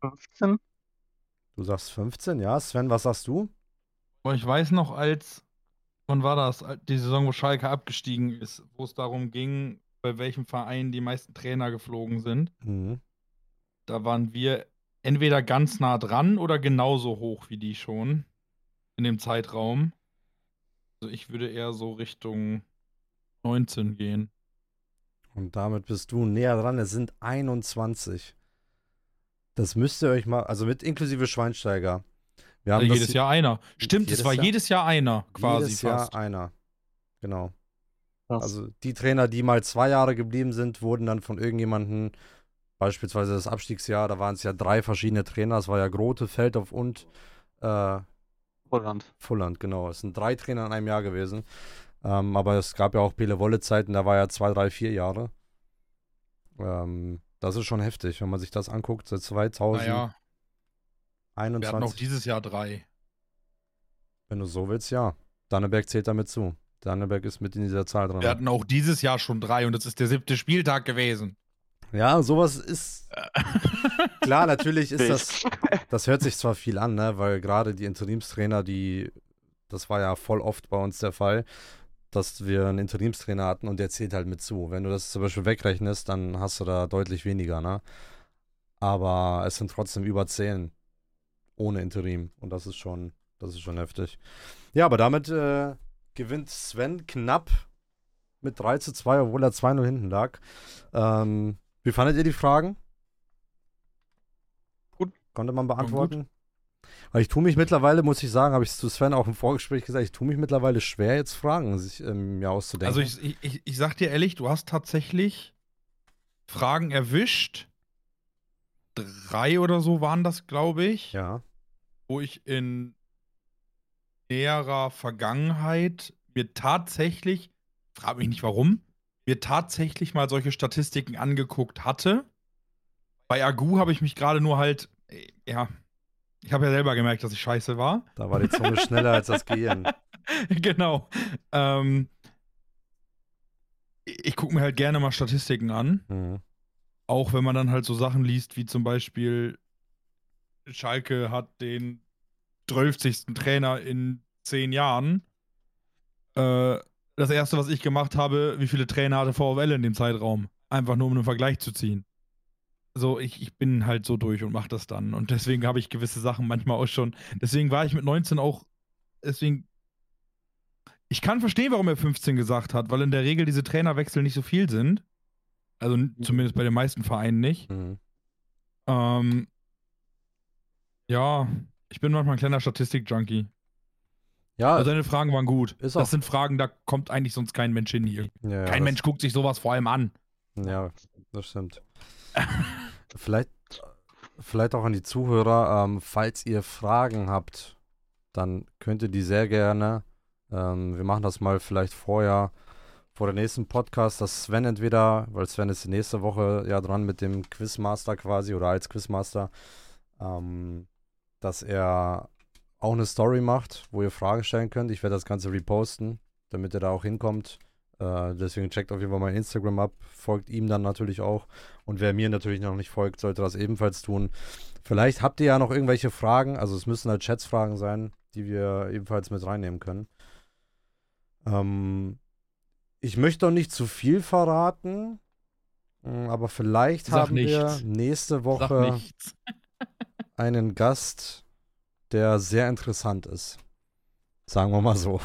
Fünfzehn? Du sagst 15, ja. Sven, was sagst du? Aber ich weiß noch, als, wann war das? Die Saison, wo Schalke abgestiegen ist, wo es darum ging, bei welchem Verein die meisten Trainer geflogen sind. Mhm. Da waren wir entweder ganz nah dran oder genauso hoch wie die schon in dem Zeitraum. Also ich würde eher so Richtung 19 gehen. Und damit bist du näher dran. Es sind 21. Das müsst ihr euch mal, also mit inklusive Schweinsteiger. Wir haben Also das jedes Jahr einer. Stimmt, es war Jahr- jedes Jahr einer quasi jedes fast. Jahr einer. Genau. Krass. Also die Trainer, die mal zwei Jahre geblieben sind, wurden dann von irgendjemandem, beispielsweise das Abstiegsjahr, da waren es ja drei verschiedene Trainer. Es war ja Grote, Feldhoff und äh, Holland. Fulland, genau. Es sind drei Trainer in einem Jahr gewesen. Ähm, aber es gab ja auch Pele Wolle-Zeiten, da war ja zwei, drei, vier Jahre. Ähm, das ist schon heftig, wenn man sich das anguckt, seit 2021. Naja, wir hatten auch 21. dieses Jahr drei. Wenn du so willst, ja. Danneberg zählt damit zu. Danneberg ist mit in dieser Zahl drin. Wir hatten auch dieses Jahr schon drei und es ist der siebte Spieltag gewesen. Ja, sowas ist. Klar, natürlich ist das. Das hört sich zwar viel an, ne? Weil gerade die Interimstrainer, die. Das war ja voll oft bei uns der Fall, dass wir einen Interimstrainer hatten und der zählt halt mit zu. Wenn du das zum Beispiel wegrechnest, dann hast du da deutlich weniger, ne? Aber es sind trotzdem über 10 ohne Interim. Und das ist schon, das ist schon heftig. Ja, aber damit äh, gewinnt Sven knapp mit 3 zu 2, obwohl er 2-0 hinten lag. Ähm, wie fandet ihr die Fragen? Gut. Konnte man beantworten? Weil ich tue mich mittlerweile, muss ich sagen, habe ich zu Sven auch im Vorgespräch gesagt, ich tue mich mittlerweile schwer, jetzt Fragen sich ähm, mir auszudenken. Also ich, ich- ich, sag dir ehrlich, du hast tatsächlich Fragen erwischt. Drei oder so waren das, glaube ich, ja. wo ich in näherer Vergangenheit mir tatsächlich, frag mich nicht warum, mir tatsächlich mal solche Statistiken angeguckt hatte. Bei Agu habe ich mich gerade nur halt, äh, ja, ich habe ja selber gemerkt, dass ich scheiße war. Da war die Zunge schneller als das Gehirn. genau. Ähm, ich gucke mir halt gerne mal Statistiken an. Mhm. Auch wenn man dann halt so Sachen liest, wie zum Beispiel Schalke hat den 12. Trainer in zehn Jahren. Äh, das erste, was ich gemacht habe, wie viele Trainer hatte VfL in dem Zeitraum? Einfach nur um einen Vergleich zu ziehen. So, ich, ich bin halt so durch und mach das dann. Und deswegen habe ich gewisse Sachen manchmal auch schon. Deswegen war ich mit 19 auch. Deswegen. Ich kann verstehen, warum er 15 gesagt hat, weil in der Regel diese Trainerwechsel nicht so viel sind. Also n- zumindest bei den meisten Vereinen nicht. Mhm. Ähm, ja, ich bin manchmal ein kleiner Statistik-Junkie. Ja, Also deine Fragen waren gut. Ist auch- das sind Fragen, da kommt eigentlich sonst kein Mensch hin hier. ja, ja, kein Mensch guckt sich sowas vor allem an. Ja, das stimmt. vielleicht, vielleicht auch an die Zuhörer, ähm, falls ihr Fragen habt, dann könnt ihr die sehr gerne, ähm, wir machen das mal vielleicht vorher, vor der nächsten Podcast, dass Sven entweder, weil Sven ist nächste Woche ja dran mit dem Quizmaster quasi oder als Quizmaster, ähm, dass er auch eine Story macht, wo ihr Fragen stellen könnt. Ich werde das Ganze reposten, damit ihr da auch hinkommt. Äh, deswegen checkt auf jeden Fall mein Instagram ab, folgt ihm dann natürlich auch. Und wer mir natürlich noch nicht folgt, sollte das ebenfalls tun. Vielleicht habt ihr ja noch irgendwelche Fragen, also es müssen halt Chatsfragen sein, die wir ebenfalls mit reinnehmen können. Ähm, ich möchte noch nicht zu viel verraten, mh, aber vielleicht Sag haben wir nichts. nächste Sag Woche einen Gast, der sehr interessant ist. Sagen wir mal so.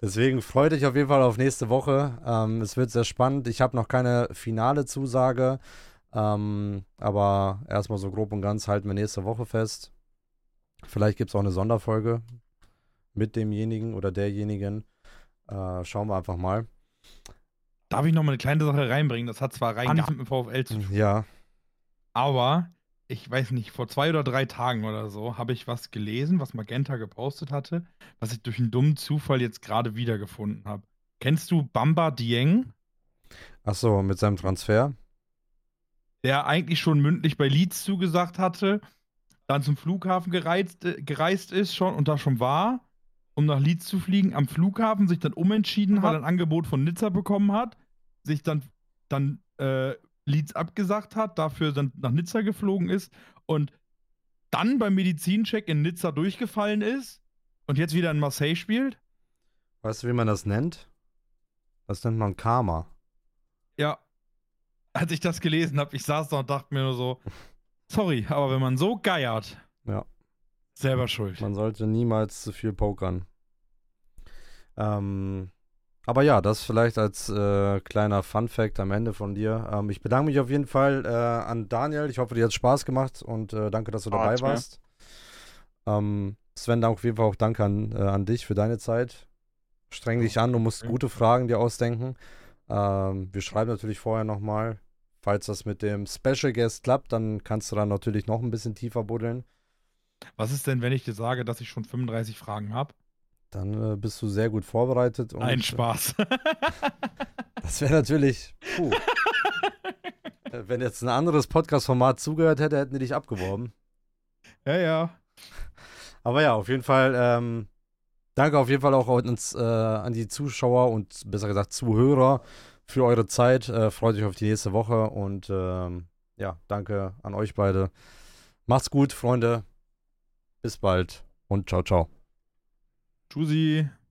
Deswegen freut euch auf jeden Fall auf nächste Woche. Ähm, es wird sehr spannend. Ich habe noch keine finale Zusage, ähm, aber erstmal so grob und ganz halten wir nächste Woche fest. Vielleicht gibt es auch eine Sonderfolge mit demjenigen oder derjenigen. Äh, schauen wir einfach mal. Darf ich noch mal eine kleine Sache reinbringen? Das hat zwar rein gar nichts mit dem VfL zu tun, Ja, aber ich weiß nicht, vor zwei oder drei Tagen oder so habe ich was gelesen, was Magenta gepostet hatte, was ich durch einen dummen Zufall jetzt gerade wiedergefunden habe. Kennst du Bamba Dieng, achso, mit seinem Transfer. der eigentlich schon mündlich bei Leeds zugesagt hatte, dann zum Flughafen gereist, äh, gereist ist schon und da schon war, um nach Leeds zu fliegen, am Flughafen sich dann umentschieden hat, ein Angebot von Nizza bekommen hat, sich dann, dann äh, Leeds abgesagt hat, dafür dann nach Nizza geflogen ist und dann beim Medizincheck in Nizza durchgefallen ist und jetzt wieder in Marseille spielt. Weißt du, wie man das nennt? Das nennt man Karma. Ja, als ich das gelesen habe, ich saß da und dachte mir nur so, sorry, aber wenn man so geiert, Ja. selber schuld. Man sollte niemals zu viel pokern. Ähm, aber ja, das vielleicht als äh, kleiner Fun-Fact am Ende von dir. Ähm, ich bedanke mich auf jeden Fall äh, an Daniel. Ich hoffe, dir hat Spaß gemacht und äh, danke, dass du Ah, dabei warst. Ähm, Sven, auf jeden Fall auch danke an, äh, an dich für deine Zeit. Streng dich an, du musst gute Fragen dir ausdenken. Ähm, wir schreiben natürlich vorher nochmal. Falls das mit dem Special Guest klappt, dann kannst du dann natürlich noch ein bisschen tiefer buddeln. Was ist denn, wenn ich dir sage, dass ich schon 35 Fragen habe? Dann äh, bist du sehr gut vorbereitet. Und, Ein Spaß. Das wäre natürlich. Puh. Äh, Wenn jetzt ein anderes Podcast-Format zugehört hätte, hätten die dich abgeworben. ja, ja. Aber ja, auf jeden Fall. Ähm, danke auf jeden Fall auch an uns, äh, an die Zuschauer und besser gesagt Zuhörer für eure Zeit. Äh, freut euch auf die nächste Woche und ähm, ja, danke an euch beide. Macht's gut, Freunde. Bis bald und ciao, ciao. Tschüssi.